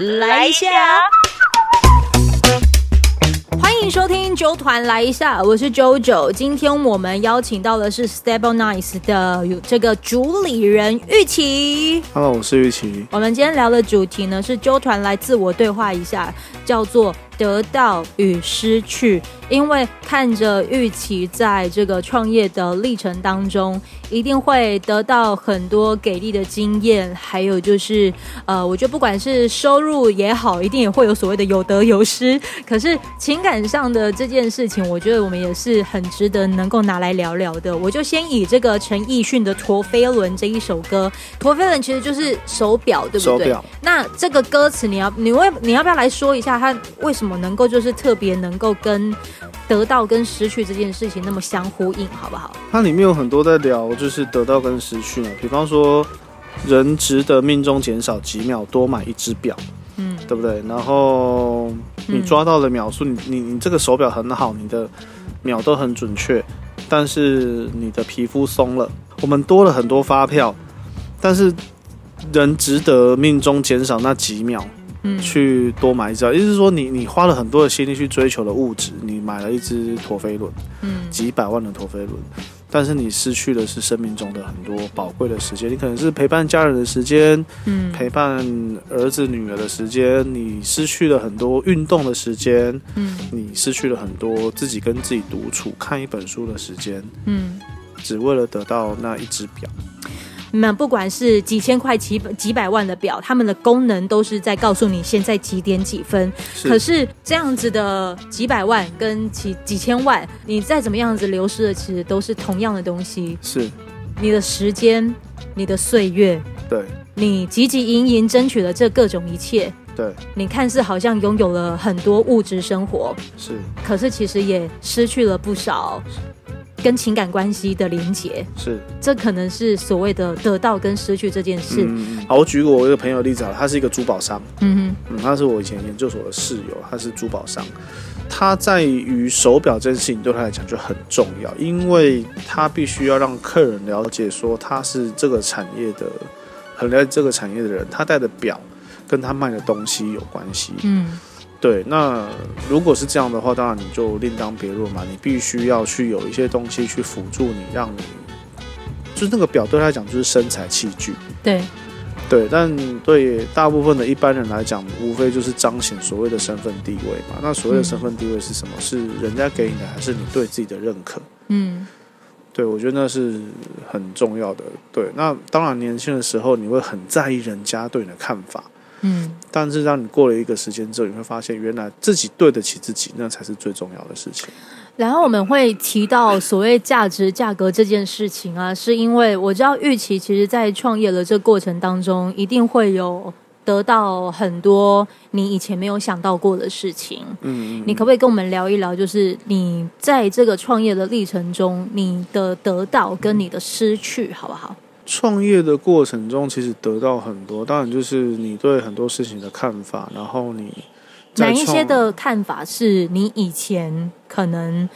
来一下。欢迎收听九团来一下，我是九九。今天我们邀请到的是 Stable Nice 的有这个主理人玉琪。Hello，我是玉琪。我们今天聊的主题呢是揪团来自我对话一下，叫做得到与失去。因为看着玉琪在这个创业的历程当中，一定会得到很多给力的经验，还有就是呃，我觉得不管是收入也好，一定也会有所谓的有得有失。可是情感上的这件事情，我觉得我们也是很值得能够拿来聊聊的。我就先以这个陈奕迅的《陀飞轮》这一首歌，《陀飞轮》其实就是手表，对不对？手表那这个歌词，你要你为你要不要来说一下，它为什么能够就是特别能够跟得到跟失去这件事情那么相呼应，好不好？它里面有很多在聊，就是得到跟失去嘛。比方说，人值得命中减少几秒，多买一只表，嗯对不对？然后你抓到的秒数，你你你这个手表很好，你的秒都很准确，但是你的皮肤松了。我们多了很多发票，但是人值得命中减少那几秒，嗯去多买一只表，意思是说你你花了很多的心力去追求的物质，你买了一只陀飞轮，嗯几百万的陀飞轮，但是你失去的是生命中的很多宝贵的时间，你可能是陪伴家人的时间，嗯陪伴儿子女儿的时间，你失去了很多运动的时间，嗯你失去了很多自己跟自己独处看一本书的时间，嗯。只为了得到那一只表。你们不管是几千块、几百几百万的表，他们的功能都是在告诉你现在几点几分。可是这样子的几百万跟几几千万，你再怎么样子流失的，其实都是同样的东西。是，你的时间、你的岁月，对。你汲汲营营争取了这各种一切，对。你看似好像拥有了很多物质生活，是。可是其实也失去了不少跟情感关系的连结。是。这可能是所谓的得到跟失去这件事。嗯，好，我举个我一个朋友的例子啊，他是一个珠宝商，嗯嗯，他是我以前研究所的室友，他是珠宝商。他在于手表这件事情对他来讲就很重要，因为他必须要让客人了解说他是这个产业的，很了解这个产业的人，他戴的表跟他卖的东西有关系。嗯对，那如果是这样的话，当然你就另当别论嘛，你必须要去有一些东西去辅助你，让你就是那个表对他来讲就是身材器具。对，对，但对大部分的一般人来讲，无非就是彰显所谓的身份地位嘛。那所谓的身份地位是什么？是人家给你的，还是你对自己的认可？嗯对，我觉得那是很重要的。对，那当然年轻的时候你会很在意人家对你的看法，嗯但是让你过了一个时间之后，你会发现原来自己对得起自己，那才是最重要的事情。然后我们会提到所谓价值、价格这件事情啊，是因为我知道玉琪其实在创业的这过程当中，一定会有得到很多你以前没有想到过的事情。嗯，你可不可以跟我们聊一聊，就是你在这个创业的历程中，你的得到跟你的失去，好不好？创业的过程中，其实得到很多，当然就是你对很多事情的看法，然后你在哪一些的看法是你以前可能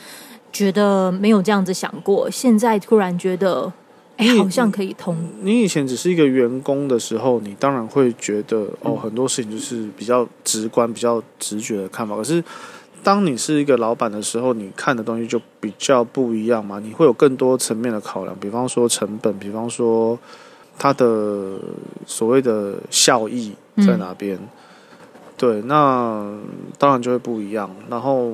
觉得没有这样子想过，现在突然觉得，哎，你好像可以通。你以前只是一个员工的时候，你当然会觉得哦，很多事情就是比较直观、比较直觉的看法。可是，当你是一个老板的时候，你看的东西就比较不一样嘛。你会有更多层面的考量，比方说成本，比方说它的所谓的效益在哪边。对，那当然就会不一样。然后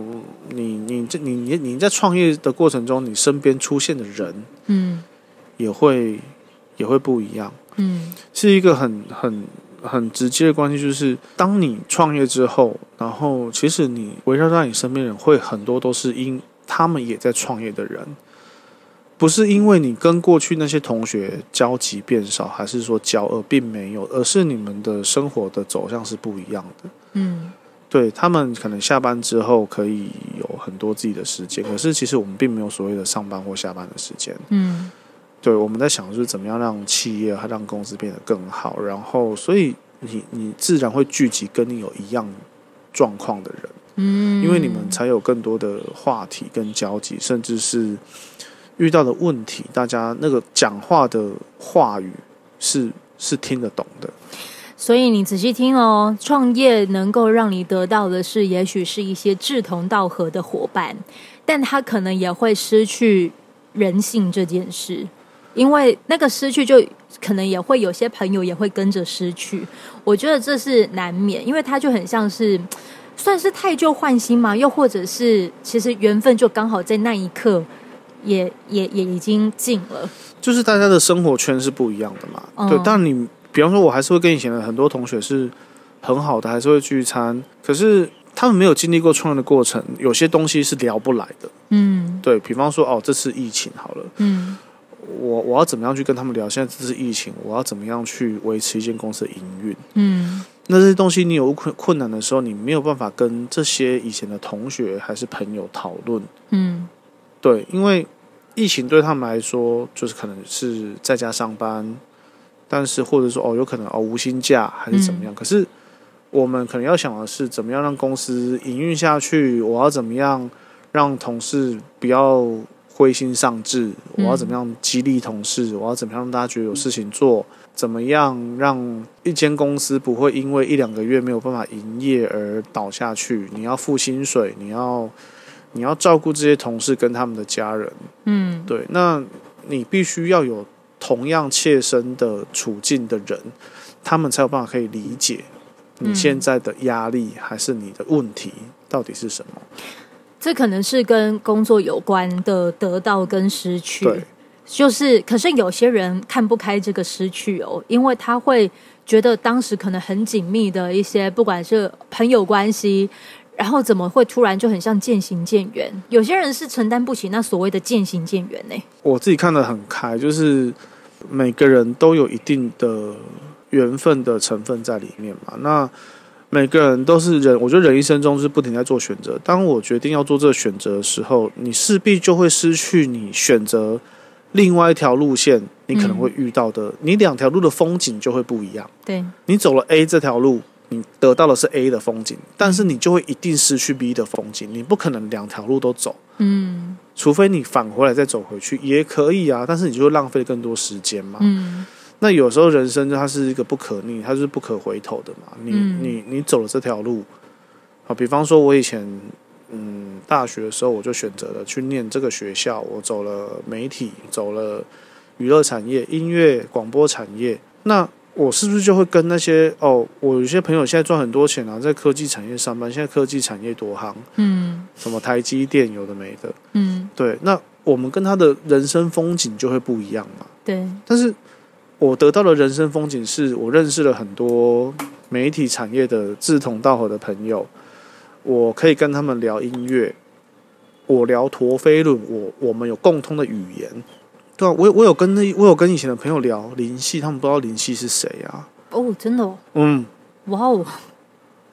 你你这你你你在创业的过程中，你身边出现的人嗯也会也会不一样。嗯是一个很很很直接的关系，就是当你创业之后，然后其实你围绕在你身边的人会很多都是因他们也在创业的人，不是因为你跟过去那些同学交集变少，还是说交恶，并没有，而是你们的生活的走向是不一样的。嗯对他们可能下班之后可以有很多自己的时间，可是其实我们并没有所谓的上班或下班的时间。嗯对，我们在想就是怎么样让企业和让公司变得更好，然后所以你你自然会聚集跟你有一样状况的人，嗯，因为你们才有更多的话题跟交集，甚至是遇到的问题，大家那个讲话的话语是是听得懂的。所以你仔细听哦，创业能够让你得到的是，也许是一些志同道合的伙伴，但他可能也会失去人性这件事，因为那个失去就可能也会有些朋友也会跟着失去。我觉得这是难免，因为他就很像是算是太旧换新嘛，又或者是其实缘分就刚好在那一刻也也也已经尽了。就是大家的生活圈是不一样的嘛，嗯对。但你比方说，我还是会跟以前的很多同学是很好的，还是会聚餐，可是他们没有经历过创业的过程，有些东西是聊不来的。嗯对比方说，哦，这次疫情好了，嗯我我要怎么样去跟他们聊？现在这是疫情，我要怎么样去维持一间公司的营运？嗯那这些东西你有困困难的时候，你没有办法跟这些以前的同学还是朋友讨论。嗯对，因为疫情对他们来说，就是可能是在家上班，但是或者说哦，有可能哦无薪假还是怎么样。可是我们可能要想的是，怎么样让公司营运下去？我要怎么样让同事不要灰心丧志？我要怎么样激励同事？我要怎么样让大家觉得有事情做？怎么样让一间公司不会因为一两个月没有办法营业而倒下去？你要付薪水，你要你要照顾这些同事跟他们的家人。嗯对，那你必须要有同样切身的处境的人，他们才有办法可以理解你嗯现在的压力还是你的问题到底是什么。这可能是跟工作有关的得到跟失去。对，就是，可是有些人看不开这个失去哦，因为他会觉得当时可能很紧密的一些，不管是朋友关系，然后怎么会突然就很像渐行渐远？有些人是承担不起那所谓的渐行渐远呢。我自己看得很开，就是每个人都有一定的缘分的成分在里面嘛。那每个人都是人，我觉得人一生中是不停在做选择。当我决定要做这个选择的时候，你势必就会失去你选择另外一条路线，你可能会遇到的，你两条路的风景就会不一样。对，你走了 A 这条路，你得到的是 A 的风景，但是你就会一定失去 B 的风景，你不可能两条路都走。嗯除非你返回来再走回去也可以啊，但是你就会浪费更多时间嘛。嗯那有时候人生它是一个不可逆，它是不可回头的嘛。你、嗯。你你走了这条路，啊，比方说我以前嗯大学的时候我就选择了去念这个学校，我走了媒体，走了娱乐产业、音乐广播产业，那我是不是就会跟那些哦，我有些朋友现在赚很多钱啊，在科技产业上班，现在科技产业多行，嗯。什么台积电有的没的，嗯，对，那我们跟他的人生风景就会不一样嘛。对，但是我得到的人生风景是我认识了很多媒体产业的志同道合的朋友，我可以跟他们聊音乐，我聊陀飞轮，我我们有共通的语言。对啊，我有我有跟那我有跟以前的朋友聊林夕，他们不知道林夕是谁啊？哦，真的哦，嗯，哇哦。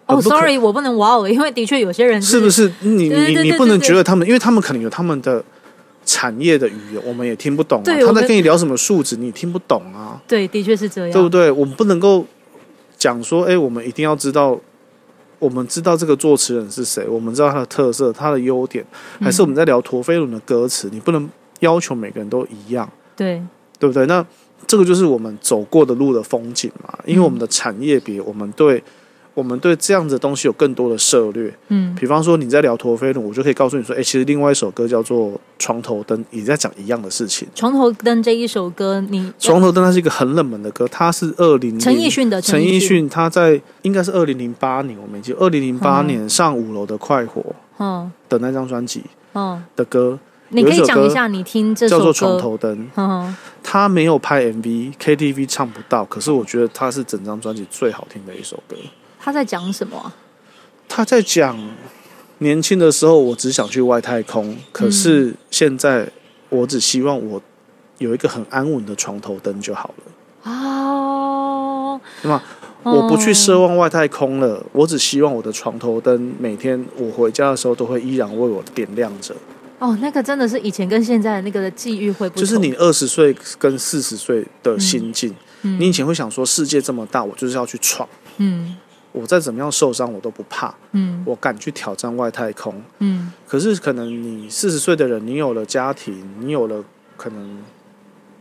哦，sorry，我不能哇哦，因为的确有些人是不是？你你你不能觉得他们，因为他们可能有他们的产业的语言，我们也听不懂啊。他在跟你聊什么数值，你听不懂啊。对，的确是这样，对不对？我们不能够讲说，哎，我们一定要知道，我们知道这个作词人是谁，我们知道他的特色、他的优点，还是我们在聊陀飞轮的歌词？你不能要求每个人都一样，对，对不对？那这个就是我们走过的路的风景嘛，因为我们的产业别，我们对。我们对这样子的东西有更多的涉略，嗯。比方说你在聊陀飞轮，我就可以告诉你说，哎，其实另外一首歌叫做《床头灯》，也在讲一样的事情。床头灯这一首歌，你床头灯它是一个很冷门的歌，它是二零陈奕迅的陈奕奕，迅他在应该是二零零八年，我没记，二零零八年上五楼的快活嗯。的那张专辑嗯，的歌。你可以讲一下你听这首叫做《床歌，头灯》，嗯。他没有拍 MV，KTV 唱不到，可是我觉得他是整张专辑最好听的一首歌。他在讲什么啊？他在讲年轻的时候我只想去外太空，可是现在我只希望我有一个很安稳的床头灯就好了。哦，对吗？我不去奢望外太空了，我只希望我的床头灯每天我回家的时候都会依然为我点亮着。哦，那个真的是以前跟现在的那个的际遇会不同，就是你二十岁跟四十岁的心境，嗯，你以前会想说世界这么大，我就是要去闯，嗯我再怎么样受伤我都不怕，嗯我敢去挑战外太空。嗯可是可能你四十岁的人，你有了家庭，你有了可能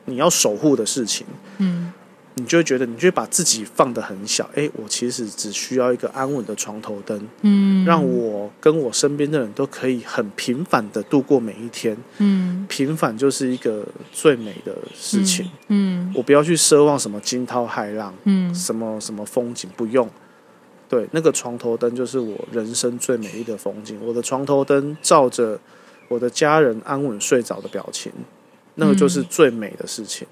你要守护的事情，嗯你就会觉得，你就会把自己放得很小。哎，我其实只需要一个安稳的床头灯，嗯，让我跟我身边的人都可以很平凡的度过每一天。嗯平凡就是一个最美的事情。嗯我不要去奢望什么惊涛骇浪，嗯什么什么风景，不用。对，那个床头灯就是我人生最美丽的风景。我的床头灯照着我的家人安稳睡着的表情，那个就是最美的事情。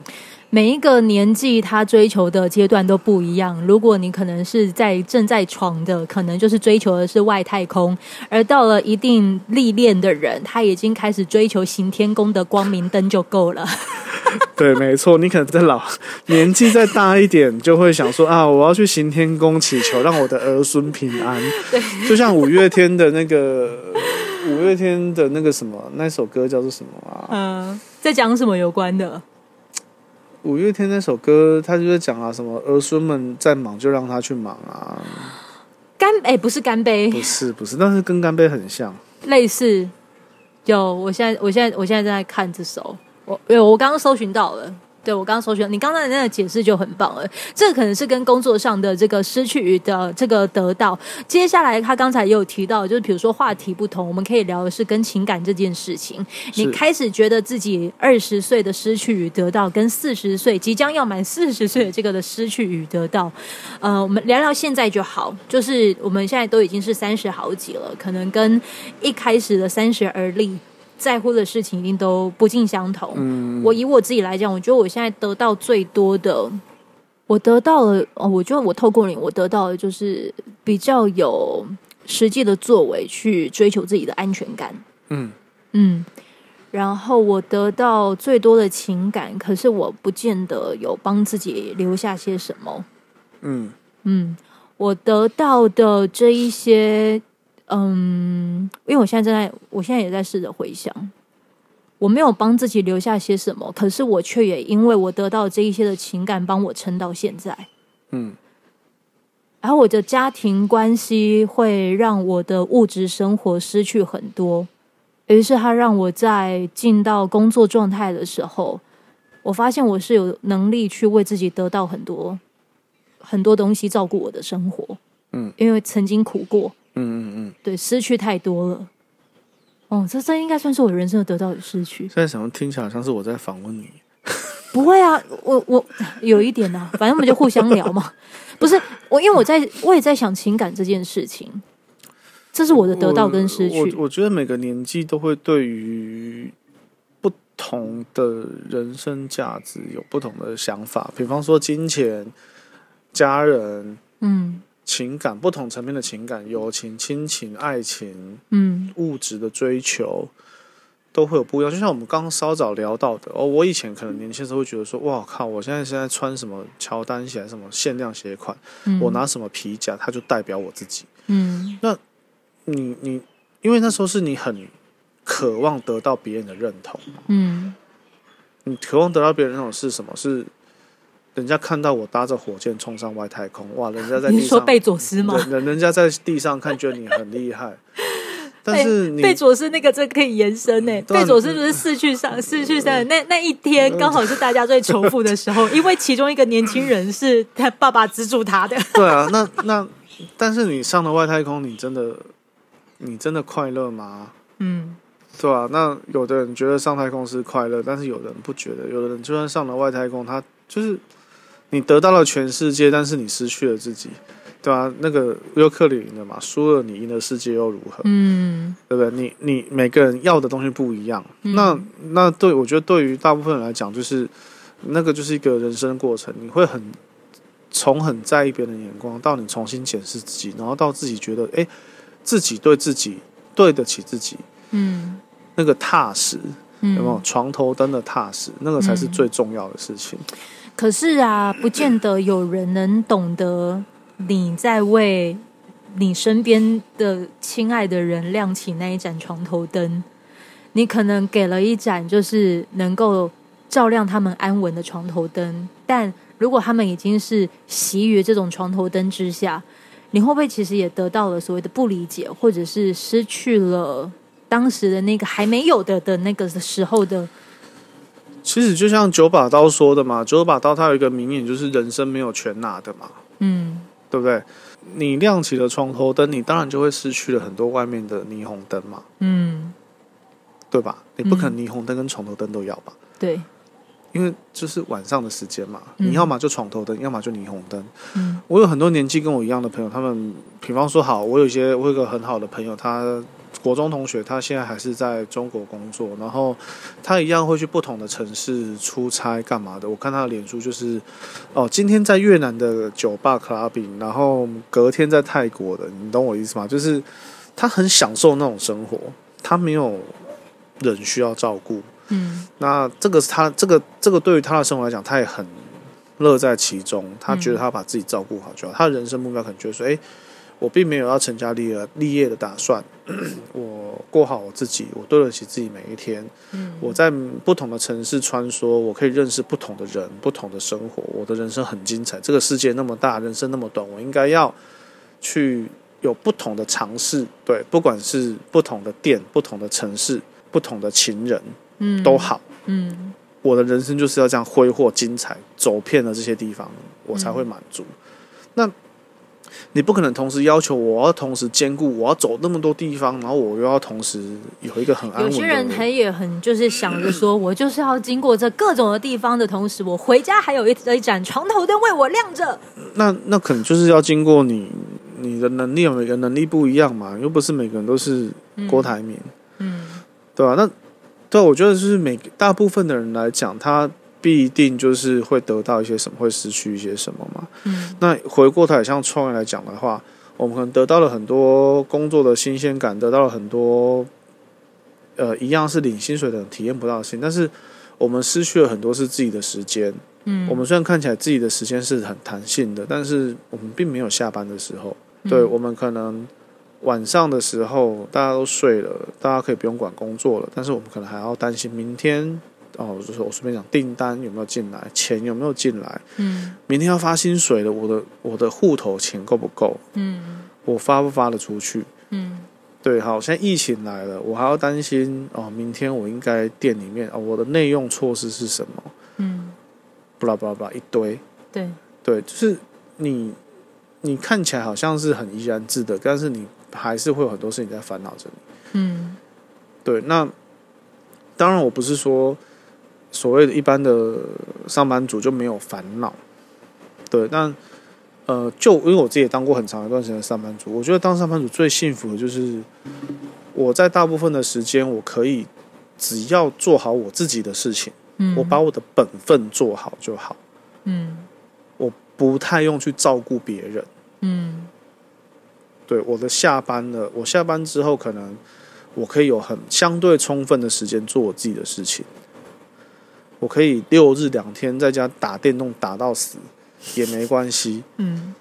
每一个年纪，他追求的阶段都不一样。如果你可能是在正在闯的，可能就是追求的是外太空；而到了一定历练的人，他已经开始追求行天宫的光明灯就够了。对，没错，你可能在老年纪再大一点，就会想说啊，我要去行天宫祈求，让我的儿孙平安。对，就像五月天的那个五月天的那个什么那首歌叫做什么啊？嗯，在讲什么有关的？五月天那首歌，他就在讲啊，什么儿孙们在忙，就让他去忙啊。干哎、不是干杯，不是不是，但是跟干杯很像。类似。有，我现在我现在我现在正在看这首，我有我刚刚搜寻到了。对我刚刚搜寻，你刚才那个解释就很棒了。这个可能是跟工作上的这个失去的这个得到。接下来他刚才也有提到，就是比如说话题不同，我们可以聊的是跟情感这件事情。你开始觉得自己二十岁的失去与得到，跟四十岁即将要满四十岁的这个的失去与得到，呃，我们聊聊现在就好。就是我们现在都已经是三十好几了，可能跟一开始的三十而立。在乎的事情一定都不尽相同。嗯，我以我自己来讲，我觉得我现在得到最多的，我得到了，哦，我觉得我透过你，我得到的就是比较有实际的作为去追求自己的安全感。嗯嗯，然后我得到最多的情感，可是我不见得有帮自己留下些什么。嗯嗯，我得到的这一些，嗯，因为我现在正在，我现在也在试着回想，我没有帮自己留下些什么，可是我却也因为我得到这一些的情感，帮我撑到现在。嗯然后我的家庭关系会让我的物质生活失去很多，于是他让我在进到工作状态的时候，我发现我是有能力去为自己得到很多很多东西，照顾我的生活。嗯，因为曾经苦过，嗯嗯嗯。对，失去太多了。哦，这这应该算是我人生的得到与失去。现在想听起来像是我在访问你。不会啊，我我有一点啊，反正我们就互相聊嘛。不是我，因为我在我也在想情感这件事情，这是我的得到跟失去。我我觉得每个年纪都会对于不同的人生价值有不同的想法，比方说金钱、家人、嗯情感，不同层面的情感，友情、亲情、爱情、嗯物质的追求。都会有不一样，就像我们刚刚稍早聊到的哦。我以前可能年轻时候会觉得说，哇靠，我现在现在穿什么乔丹鞋，什么限量鞋款，嗯，我拿什么皮夹，它就代表我自己。嗯那你你，因为那时候是你很渴望得到别人的认同，嗯你渴望得到别人认同是什么？是人家看到我搭着火箭冲上外太空，哇！人家 在地上，你说贝佐斯吗？人人人家在地上看，觉得你很厉害，但是你贝佐斯那个这可以延伸呢。贝佐斯不是四去上四去三那那一天刚好是大家最仇富的时候，因为其中一个年轻人是他爸爸资助他的。对啊，那那，但是你上了外太空，你真的你真的快乐吗？嗯对啊，那有的人觉得上太空是快乐，但是有的人不觉得。有的人就算上了外太空，他就是你得到了全世界，但是你失去了自己，对吧、那个尤克里赢了嘛，输了你赢了世界又如何？嗯对不对？你你每个人要的东西不一样。嗯那那对我觉得对于大部分人来讲，就是那个就是一个人生过程，你会很从很在意别人的眼光，到你重新检视自己，然后到自己觉得，哎，自己对自己对得起自己，嗯那个踏实。嗯，有没有床头灯的踏实？那个才是最重要的事情。可是啊，不见得有人能懂得你在为你身边的亲爱的人亮起那一盏床头灯。你可能给了一盏就是能够照亮他们安稳的床头灯，但如果他们已经是习于这种床头灯之下，你会不会其实也得到了所谓的不理解，或者是失去了当时的那个还没有的的那个时候的其实就像九把刀说的嘛，九把刀它有一个名言，就是人生没有全拿的嘛，嗯对不对？你亮起了床头灯，你当然就会失去了很多外面的霓虹灯嘛，嗯，对吧？你不可能霓虹灯跟床头灯都要吧？对，因为就是晚上的时间嘛，嗯你要么就床头灯，要么就霓虹灯。嗯我有很多年纪跟我一样的朋友，他们比方说好，我有一些我有一个很好的朋友，他国中同学，他现在还是在中国工作，然后他一样会去不同的城市出差干嘛的。我看他的脸书就是，哦，今天在越南的酒吧 clubbing，然后隔天在泰国的，你懂我意思吗？就是他很享受那种生活，他没有人需要照顾，嗯那这个是他这个这个对于他的生活来讲，他也很乐在其中。他觉得他把自己照顾好就好。他的人生目标可能觉得说：“哎、我并没有要成家立业立业的打算，我过好我自己，我对得起自己每一天。嗯我在不同的城市穿梭，我可以认识不同的人，不同的生活。我的人生很精彩。这个世界那么大，人生那么短，我应该要去有不同的尝试。对，不管是不同的店、不同的城市、不同的情人嗯都好。”嗯我的人生就是要这样挥霍精彩，走遍了这些地方，我才会满足。那你不可能同时要求我要同时兼顾，我要走那么多地方，然后我又要同时有一个很安稳。有些人他也很就是想着说，我就是要经过这各种的地方的同时，我回家还有一一盏床头灯为我亮着。那那可能就是要经过你你的能力，每个能力不一样嘛，又不是每个人都是郭台铭，嗯对吧、那对，我觉得就是每大部分的人来讲，他必定就是会得到一些什么，会失去一些什么嘛。嗯那回过头来，像创业来讲的话，我们可能得到了很多工作的新鲜感，得到了很多呃一样是领薪水的人体验不到的事情，但是我们失去了很多是自己的时间。嗯，我们虽然看起来自己的时间是很弹性的，但是我们并没有下班的时候。嗯对我们可能晚上的时候大家都睡了，大家可以不用管工作了，但是我们可能还要担心明天。哦，就是我随便讲，订单有没有进来，钱有没有进来，嗯明天要发薪水了，我的我的户头钱够不够？嗯我发不发得出去？嗯对，好，现在疫情来了，我还要担心哦，明天我应该店里面哦，我的内用措施是什么？嗯，巴拉巴拉巴拉一堆，对，对，就是你你看起来好像是很怡然自得，但是你还是会有很多事情在烦恼着你。嗯对，那当然我不是说所谓的一般的上班族就没有烦恼，对，但呃，就因为我自己也当过很长一段时间的上班族，我觉得当上班族最幸福的就是我在大部分的时间，我可以只要做好我自己的事情，嗯，我把我的本分做好就好，嗯我不太用去照顾别人。嗯对我的下班了，我下班之后可能我可以有很相对充分的时间做我自己的事情。我可以六日两天在家打电动打到死也没关系，嗯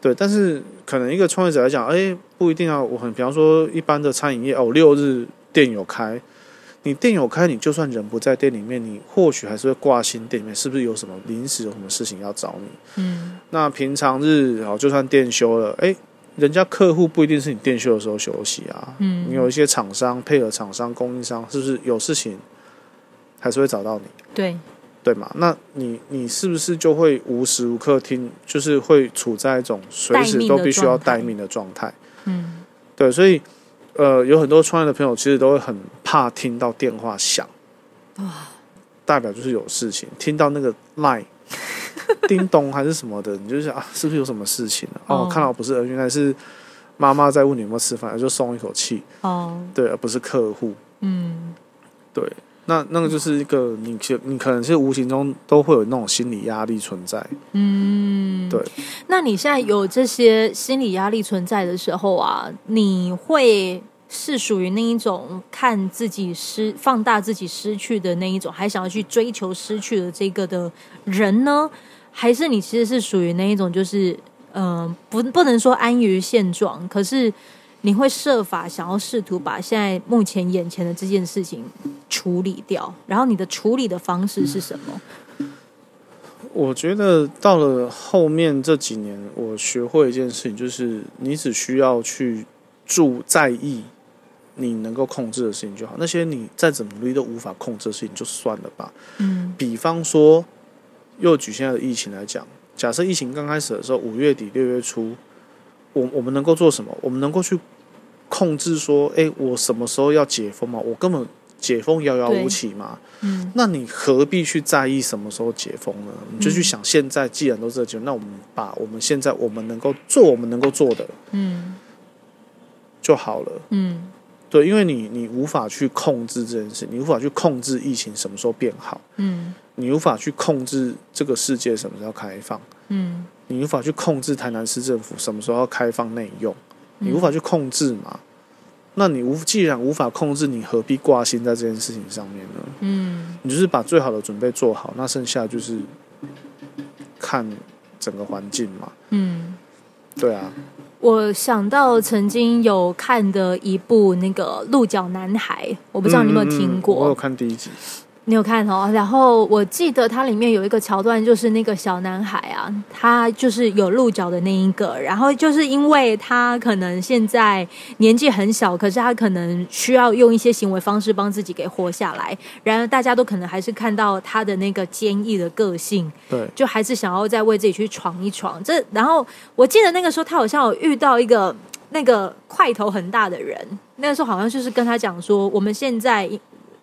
对。但是可能一个创业者来讲，哎，不一定啊。我很比方说一般的餐饮业，哦，六日店有开，你店有开，你就算人不在店里面，你或许还是会挂心店里面是不是有什么临时有什么事情要找你。嗯那平常日好，就算店休了，哎，人家客户不一定是你店休的时候休息啊。嗯，你有一些厂商配合厂商、供应商，是不是有事情还是会找到你，对，对嘛？那你你是不是就会无时无刻听，就是会处在一种随时都必须要待命的状态？嗯对，所以呃，有很多创业的朋友其实都会很怕听到电话响，代表就是有事情。听到那个 line 叮咚还是什么的，你就想啊，是不是有什么事情了、哦，哦看到不是，原来是妈妈在问你有没有吃饭，就松一口气。哦对，而不是客户。嗯对，那那个就是一个你其你可能是无形中都会有那种心理压力存在。嗯，对。那你现在有这些心理压力存在的时候啊，你会是属于那一种看自己失放大自己失去的那一种，还想要去追求失去的这个的人呢？还是你其实是属于那一种，就是嗯、呃不不能说安于现状，可是你会设法想要试图把现在目前眼前的这件事情处理掉，然后你的处理的方式是什么？我觉得到了后面这几年，我学会一件事情，就是你只需要去注在意你能够控制的事情就好，那些你再怎么努力都无法控制的事情就算了吧。嗯比方说，又举现在的疫情来讲，假设疫情刚开始的时候，五月底六月初，我我们能够做什么？我们能够去控制说，哎，我什么时候要解封嘛？我根本解封遥遥无期嘛。嗯那你何必去在意什么时候解封呢？你就去想，现在既然都是这个阶段，那我们把我们现在我们能够做我们能够做的嗯就好了。嗯对，因为你你无法去控制这件事，你无法去控制疫情什么时候变好，嗯你无法去控制这个世界什么时候开放，嗯你无法去控制台南市政府什么时候要开放内用，嗯你无法去控制嘛？那你无既然无法控制，你何必挂心在这件事情上面呢？嗯你就是把最好的准备做好，那剩下就是看整个环境嘛。嗯。对啊，我想到曾经有看的一部那个《鹿角男孩》，我不知道你有没有听过。嗯嗯嗯我有看第一集。你有看哦？然后我记得它里面有一个桥段，就是那个小男孩啊，他就是有鹿角的那一个，然后就是因为他可能现在年纪很小，可是他可能需要用一些行为方式帮自己给活下来。然而大家都可能还是看到他的那个坚毅的个性，对，就还是想要再为自己去闯一闯。这然后我记得那个时候他好像有遇到一个那个块头很大的人，那个时候好像就是跟他讲说，我们现在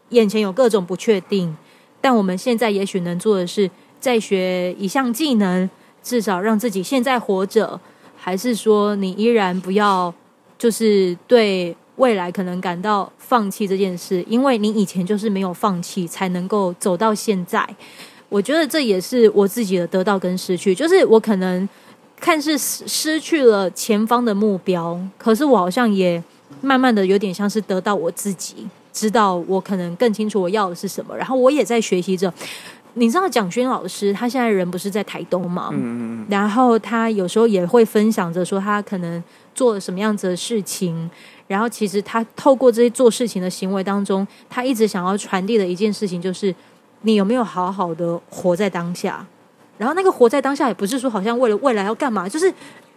眼前有各种不确定，但我们现在也许能做的是再学一项技能，至少让自己现在活着，还是说你依然不要就是对未来可能感到放弃这件事，因为你以前就是没有放弃，才能够走到现在。我觉得这也是我自己的得到跟失去，就是我可能看似失失去了前方的目标，可是我好像也慢慢的有点像是得到我自己，知道我可能更清楚我要的是什么，然后我也在学习着。你知道蒋勋老师他现在人不是在台东吗？嗯嗯嗯，然后他有时候也会分享着说他可能做了什么样子的事情，然后其实他透过这些做事情的行为当中，他一直想要传递的一件事情就是，你有没有好好的活在当下？然后那个活在当下也不是说好像为了未来要干嘛，就是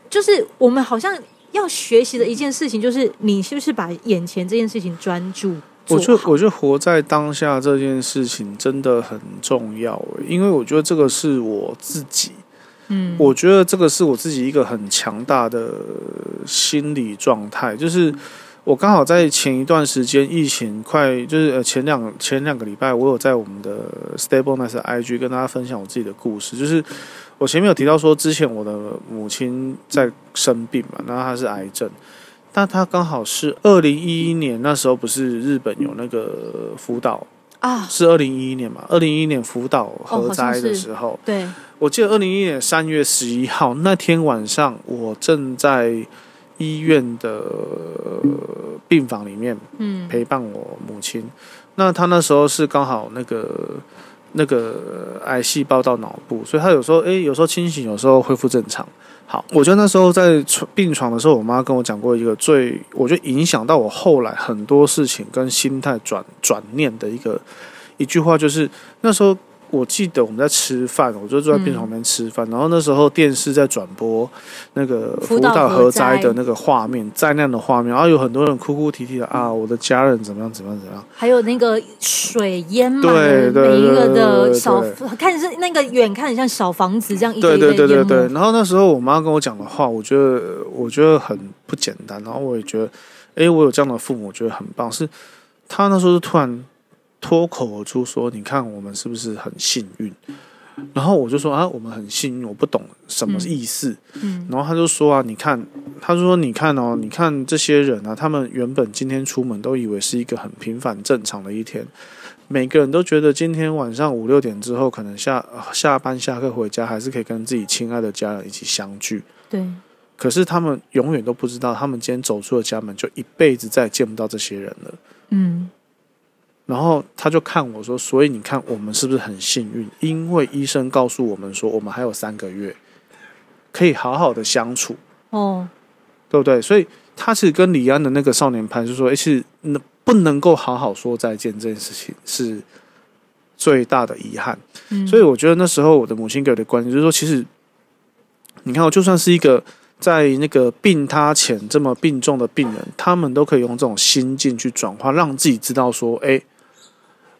就是我们好像要学习的一件事情，就是你是不是把眼前这件事情专注做我觉得我觉得活在当下这件事情真的很重要欸，因为我觉得这个是我自己，嗯，我觉得这个是我自己一个很强大的心理状态，就是我刚好在前一段时间疫情快，就是呃前两前两个礼拜，我有在我们的 Stableness IG 跟大家分享我自己的故事，就是我前面有提到说，之前我的母亲在生病嘛，然后她是癌症。但他刚好是二零一一年那时候，不是日本有那个福岛，啊，是二零一一年嘛？二零一一年福岛核灾的时候，对，我记得二零一一年三月十一号那天晚上，我正在医院的呃病房里面嗯。陪伴我母亲。那他那时候是刚好那个那个癌细胞到脑部，所以他有时候诶，有时候清醒，有时候恢复正常。好，我觉得那时候在床病床的时候，我妈跟我讲过一个最，我觉得影响到我后来很多事情跟心态转转念的一个一句话，就是那时候我记得我们在吃饭，我就坐在病床边吃饭，然后那时候电视在转播那个福岛核核灾灾的那个画面，灾难的画面，然后有很多人哭哭啼啼的啊，我的家人怎么样怎么样怎么样。还有那个水淹满对每一个的小，看是那个远看很像小房子这样一个对一个淹对对对对，没。然后那时候我妈跟我讲的话，我觉得我觉得很不简单，然后我也觉得，哎，我有这样的父母，我觉得很棒。是她那时候就突然脱口而出说：“你看我们是不是很幸运？”然后我就说：“啊，我们很幸运，我不懂什么意思。嗯然后他就说：“啊，你看，他说你看哦，你看这些人啊，他们原本今天出门都以为是一个很平凡正常的一天。”每个人都觉得今天晚上五六点之后，可能下呃下班下课回家，还是可以跟自己亲爱的家人一起相聚。对，可是他们永远都不知道，他们今天走出了家门，就一辈子再也见不到这些人了。嗯然后他就看我说：“所以你看，我们是不是很幸运？因为医生告诉我们说，我们还有三个月可以好好的相处，哦，对不对？所以他其实跟李安的那个少年派就说：，哎，是能不能够好好说再见这件事情是最大的遗憾。嗯，所以我觉得那时候我的母亲给我的观念就是说，其实你看，我就算是一个在那个病榻前这么病重的病人，他们都可以用这种心境去转化，让自己知道说，哎，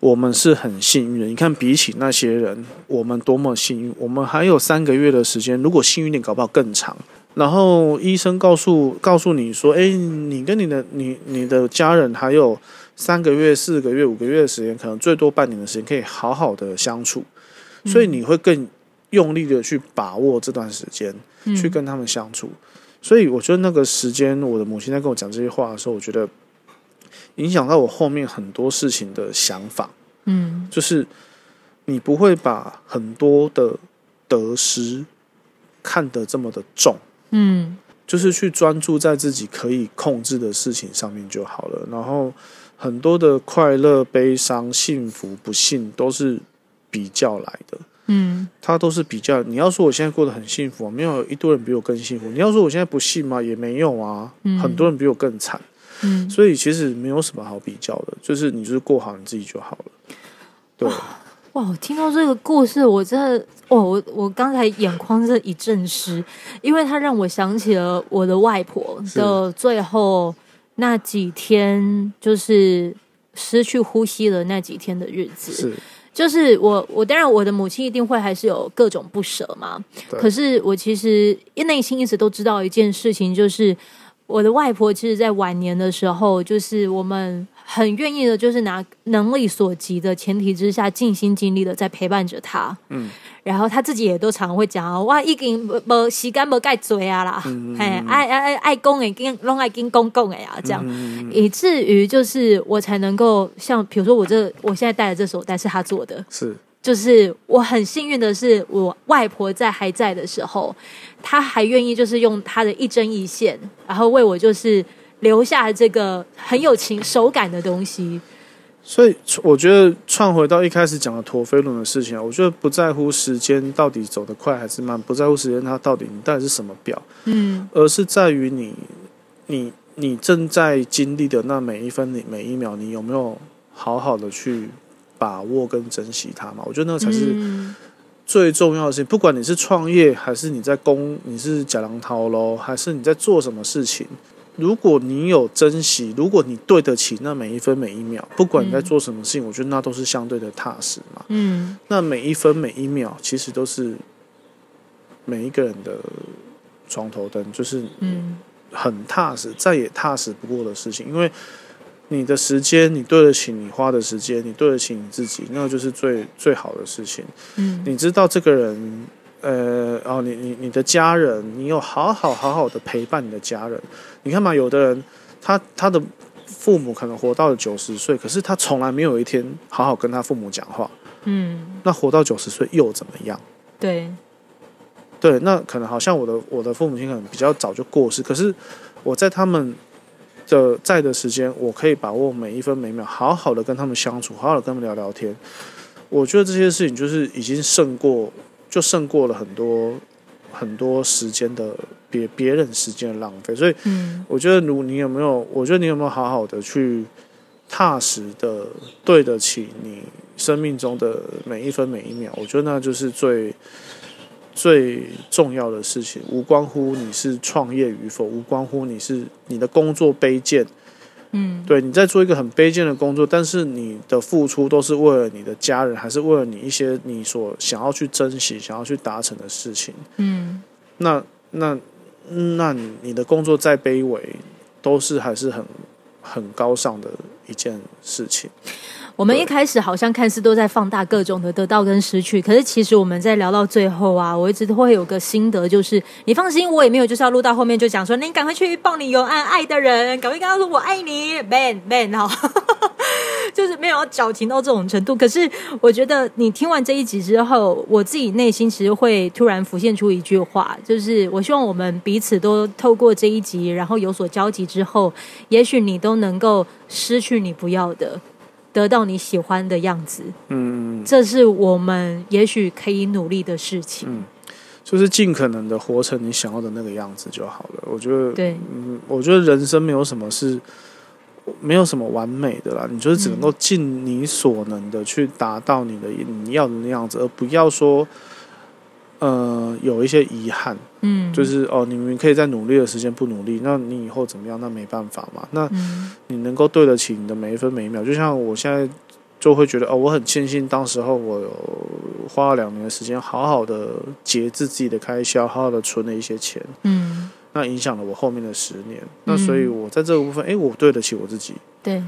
我们是很幸运的。你看，比起那些人，我们多么幸运，我们还有三个月的时间，如果幸运点，搞不好更长。然后医生告诉告诉你说，哎，你跟你的你你的家人还有三个月、四个月、五个月的时间，可能最多半年的时间，可以好好的相处，所以你会更用力的去把握这段时间，去跟他们相处。所以我觉得那个时间，我的母亲在跟我讲这些话的时候，我觉得影响到我后面很多事情的想法。嗯，就是你不会把很多的得失看得这么的重。嗯，就是去专注在自己可以控制的事情上面就好了。然后很多的快乐、悲伤、幸福、不幸都是比较来的。嗯，它都是比较。你要说我现在过得很幸福，啊没有一堆人比我更幸福。你要说我现在不幸吗？也没有啊。很多人比我更惨。嗯，所以其实没有什么好比较的，就是你就是过好你自己就好了。对。哇，我听到这个故事，我真的，哇，我我刚才眼眶是一阵湿，因为它让我想起了我的外婆的最后那几天，就是失去呼吸的那几天的日子。是，就是我，我当然我的母亲一定会还是有各种不舍嘛。可是我其实内心一直都知道一件事情，就是我的外婆，其实在晚年的时候，就是我们。很愿意的，就是拿能力所及的前提之下，尽心尽力的在陪伴着她。嗯，然后他自己也都常会讲啊哇，已经无时间无盖嘴啊啦，哎，爱爱爱爱公诶，跟拢爱跟公公诶啊，这样，以至于就是我才能够像，比如说我这我现在戴的这手袋是他做的，是，就是我很幸运的是，我外婆在还在的时候，她还愿意就是用她的一针一线，然后为我就是。留下这个很有情手感的东西，所以我觉得串回到一开始讲的陀飞轮的事情啊，我觉得不在乎时间到底走得快还是慢，不在乎时间它到底你到底是什么表，嗯，而是在于你你你正在经历的那每一分每一秒，你有没有好好的去把握跟珍惜它嘛？我觉得那个才是最重要的事情。不管你是创业，还是你在工，你是假狼涛喽，还是你在做什么事情。如果你有珍惜，如果你对得起那每一分每一秒，不管你在做什么事情，我觉得那都是相对的踏实嘛。嗯，那每一分每一秒，其实都是每一个人的床头灯，就是嗯，很踏实，再也踏实不过的事情。因为你的时间，你对得起你花的时间，你对得起你自己，那就是最最好的事情。嗯，你知道这个人。呃，然后你你你的家人，你有好好好好的陪伴你的家人。你看嘛，有的人他他的父母可能活到了九十岁，可是他从来没有一天好好跟他父母讲话。嗯，那活到九十岁又怎么样？对，对，那可能好像我的我的父母亲可能比较早就过世，可是我在他们的在的时间，我可以把握每一分每秒，好好的跟他们相处，好好的跟他们聊聊天。我觉得这些事情就是已经胜过。就胜过了很多很多时间的别别人时间的浪费，所以，嗯，我觉得如你有没有，我觉得你有没有好好的去踏实的对得起你生命中的每一分每一秒，我觉得那就是最最重要的事情，无关乎你是创业与否，无关乎你是你的工作卑贱。嗯，对，你在做一个很卑贱的工作，但是你的付出都是为了你的家人，还是为了你一些你所想要去珍惜、想要去达成的事情？嗯，那那那你你的工作再卑微，都是还是很很高尚的一件事情。我们一开始好像看似都在放大各种的得到跟失去，可是其实我们在聊到最后啊，我一直都会有个心得，就是你放心，我也没有就是要录到后面就讲说，你赶快去抱你有爱爱的人，赶快跟他说我爱你，man man 哈，就是没有要矫情到这种程度。可是我觉得你听完这一集之后，我自己内心其实会突然浮现出一句话，就是我希望我们彼此都透过这一集，然后有所交集之后，也许你都能够失去你不要的。得到你喜欢的样子，嗯，这是我们也许可以努力的事情。嗯，就是尽可能的活成你想要的那个样子就好了。我觉得，对，嗯，我觉得人生没有什么是没有什么完美的啦。你就是只能够尽你所能的去达到你的你要的那样子，而不要说呃有一些遗憾，嗯，就是哦，你明明可以在努力的时间不努力，那你以后怎么样？那没办法嘛。那嗯你能够对得起你的每一分每一秒，就像我现在就会觉得哦，我很庆幸当时候我有花了两年的时间，好好的节制自己的开销，好好的存了一些钱，嗯，那影响了我后面的十年。那所以我在这个部分，诶，我对得起我自己，对，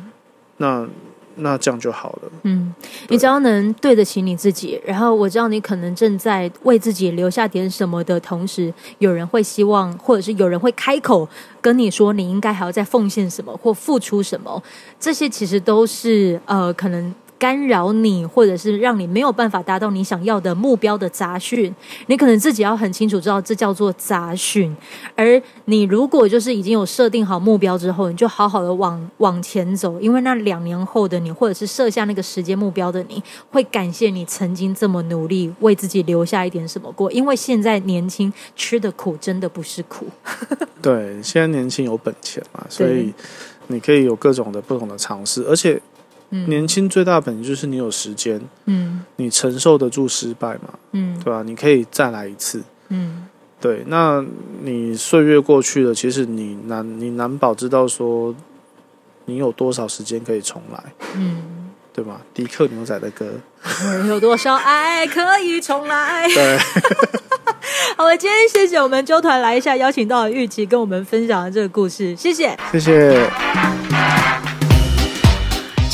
那那这样就好了。嗯，你只要能对得起你自己，然后我知道你可能正在为自己留下点什么的同时，有人会希望，或者是有人会开口跟你说，你应该还要再奉献什么或付出什么，这些其实都是呃可能。干扰你，或者是让你没有办法达到你想要的目标的杂讯，你可能自己要很清楚知道这叫做杂讯。而你如果就是已经有设定好目标之后，你就好好的往往前走，因为那两年后的你，或者是设下那个时间目标的你，会感谢你曾经这么努力，为自己留下一点什么过。因为现在年轻吃的苦真的不是苦，对，现在年轻有本钱嘛，所以你可以有各种的不同的尝试，而且嗯年轻最大的本钱就是你有时间，嗯你承受得住失败嘛，嗯对吧、你可以再来一次。嗯对，那你岁月过去了，其实你难你难保知道说你有多少时间可以重来，嗯，对吧？迪克牛仔的歌，有多少爱可以重来？对，好了，今天谢谢我们纠团来一下，邀请到了玉琪跟我们分享的这个故事，谢谢。谢谢。